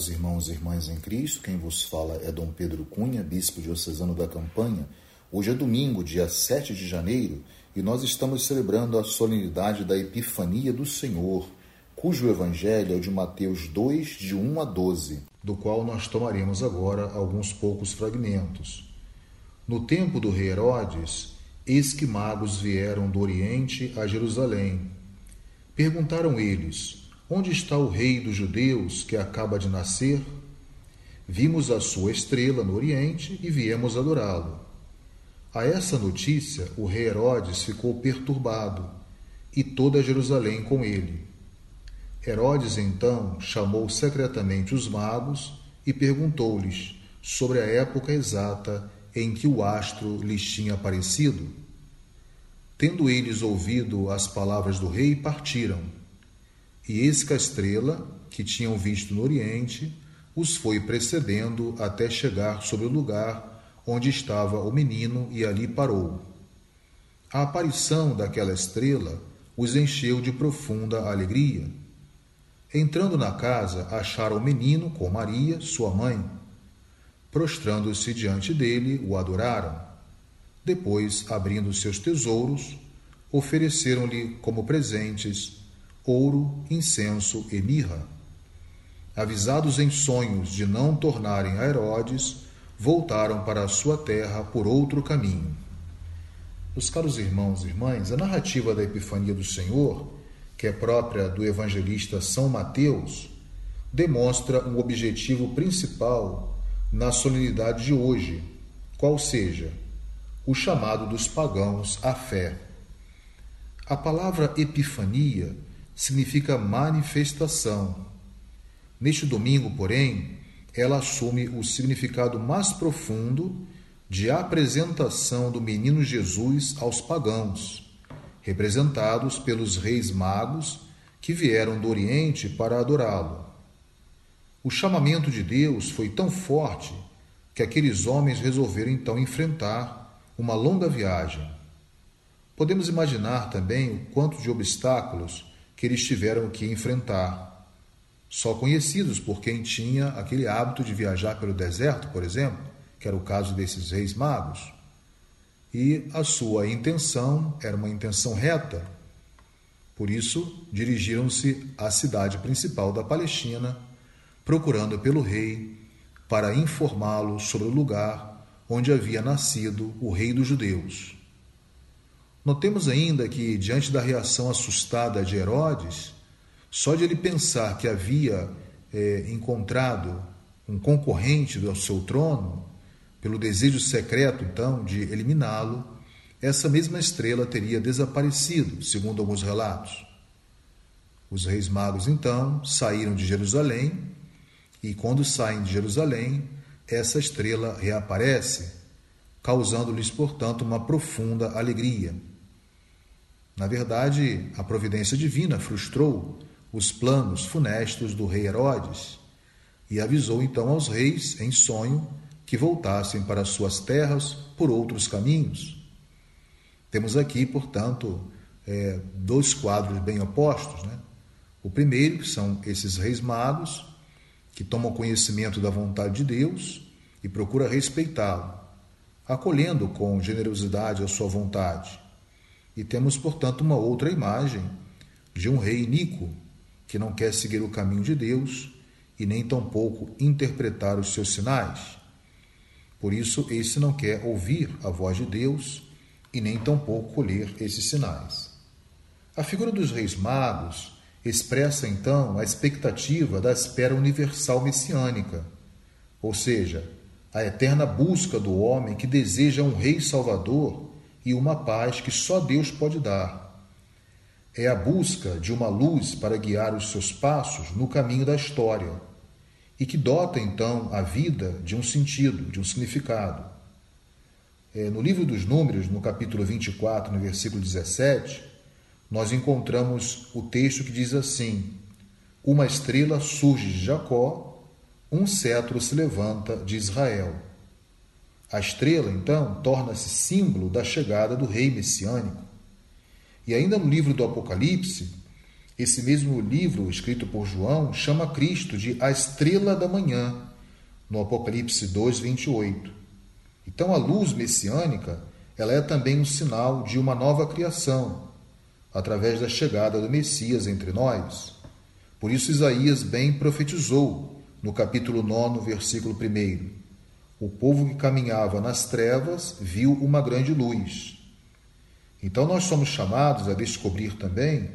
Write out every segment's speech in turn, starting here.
Caros irmãos e irmãs em Cristo, quem vos fala é Dom Pedro Cunha, bispo diocesano da Campanha. Hoje é domingo, dia 7 de janeiro, e nós estamos celebrando a solenidade da Epifania do Senhor, cujo evangelho é o de Mateus 2, de 1 a 12, do qual nós tomaremos agora alguns poucos fragmentos. No tempo do rei Herodes, eis que magos vieram do Oriente a Jerusalém. Perguntaram eles: Onde está o rei dos judeus que acaba de nascer? Vimos a sua estrela no Oriente e viemos adorá-lo. A essa notícia, o rei Herodes ficou perturbado, e toda Jerusalém com ele. Herodes então chamou secretamente os magos e perguntou-lhes sobre a época exata em que o astro lhes tinha aparecido. Tendo eles ouvido as palavras do rei, partiram e eis que a estrela, que tinham visto no Oriente, os foi precedendo até chegar sobre o lugar onde estava o menino e ali parou. A aparição daquela estrela os encheu de profunda alegria. Entrando na casa, acharam o menino com Maria, sua mãe. Prostrando-se diante dele, o adoraram. Depois, abrindo seus tesouros, ofereceram-lhe como presentes ouro, incenso e mirra. Avisados em sonhos de não tornarem a Herodes, voltaram para a sua terra por outro caminho. Meus caros irmãos e irmãs, a narrativa da Epifania do Senhor, que é própria do evangelista São Mateus, demonstra um objetivo principal na solenidade de hoje, qual seja o chamado dos pagãos à fé. A palavra epifania significa manifestação. Neste domingo, porém, ela assume o significado mais profundo de apresentação do menino Jesus aos pagãos, representados pelos reis magos que vieram do Oriente para adorá-lo. O chamamento de Deus foi tão forte que aqueles homens resolveram então enfrentar uma longa viagem. Podemos imaginar também o quanto de obstáculos que eles tiveram que enfrentar. Só conhecidos por quem tinha aquele hábito de viajar pelo deserto, por exemplo, que era o caso desses reis magos. E a sua intenção era uma intenção reta. Por isso, dirigiram-se à cidade principal da Palestina, procurando pelo rei para informá-lo sobre o lugar onde havia nascido o rei dos judeus. Notemos ainda que, diante da reação assustada de Herodes, só de ele pensar que havia é, encontrado um concorrente do seu trono, pelo desejo secreto, então, de eliminá-lo, essa mesma estrela teria desaparecido, segundo alguns relatos. Os reis magos, então, saíram de Jerusalém, e quando saem de Jerusalém, essa estrela reaparece, causando-lhes, portanto, uma profunda alegria. Na verdade, a providência divina frustrou os planos funestos do rei Herodes e avisou então aos reis, em sonho, que voltassem para suas terras por outros caminhos. Temos aqui, portanto, é, dois quadros bem opostos. Né? O primeiro, que são esses reis magos, que tomam conhecimento da vontade de Deus e procuram respeitá-lo, acolhendo com generosidade a sua vontade e temos, portanto, uma outra imagem de um rei iníquo que não quer seguir o caminho de Deus e nem tampouco interpretar os seus sinais. Por isso, esse não quer ouvir a voz de Deus e nem tampouco colher esses sinais. A figura dos reis magos expressa então a expectativa da espera universal messiânica, ou seja, a eterna busca do homem que deseja um rei salvador e uma paz que só Deus pode dar. É a busca de uma luz para guiar os seus passos no caminho da história e que dota então a vida de um sentido, de um significado. É, no livro dos Números, no capítulo 24, no versículo 17, nós encontramos o texto que diz assim: Uma estrela surge de Jacó, um cetro se levanta de Israel. A estrela, então, torna-se símbolo da chegada do rei messiânico. E ainda no livro do Apocalipse, Esse mesmo livro, escrito por João, chama Cristo de a estrela da manhã, no Apocalipse 2, 28. Então a luz messiânica, ela é também um sinal de uma nova criação, através da chegada do Messias entre nós. Por isso Isaías bem profetizou no capítulo 9, versículo 1. O povo que caminhava nas trevas viu uma grande luz. Então nós somos chamados a descobrir também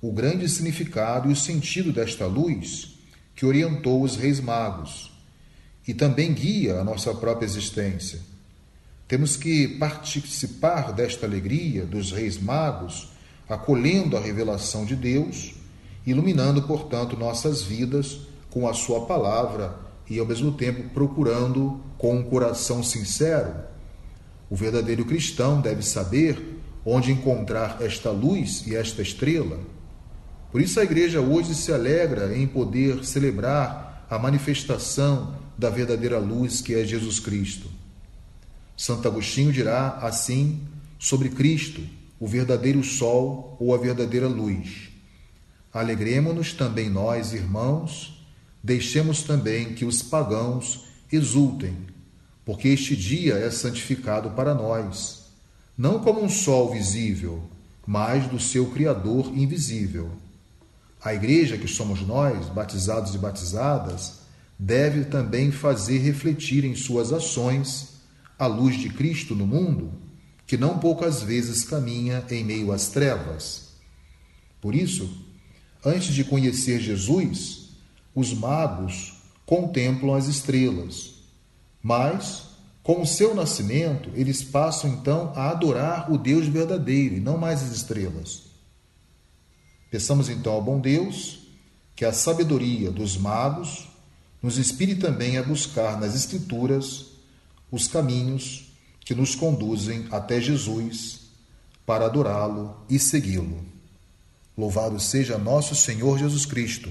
o grande significado e o sentido desta luz que orientou os reis magos e também guia a nossa própria existência. Temos que participar desta alegria dos reis magos, acolhendo a revelação de Deus, iluminando, portanto, nossas vidas com a Sua palavra e, ao mesmo tempo, procurando com um coração sincero. O verdadeiro cristão deve saber onde encontrar esta luz e esta estrela por isso a igreja hoje se alegra em poder celebrar a manifestação da verdadeira luz que é Jesus Cristo. Santo Agostinho dirá assim sobre Cristo, o verdadeiro sol ou a verdadeira luz. Alegremos-nos também nós, irmãos, deixemos também que os pagãos exultem, porque este dia é santificado para nós, não como um sol visível, mas do seu Criador invisível. A igreja, que somos nós, batizados e batizadas, deve também fazer refletir em suas ações a luz de Cristo no mundo, que não poucas vezes caminha em meio às trevas. Por isso, antes de conhecer Jesus, os magos contemplam as estrelas, mas, com o seu nascimento, eles passam então a adorar o Deus verdadeiro e não mais as estrelas. Peçamos então ao bom Deus que a sabedoria dos magos nos inspire também a buscar nas Escrituras os caminhos que nos conduzem até Jesus para adorá-lo e segui-lo. Louvado seja nosso Senhor Jesus Cristo,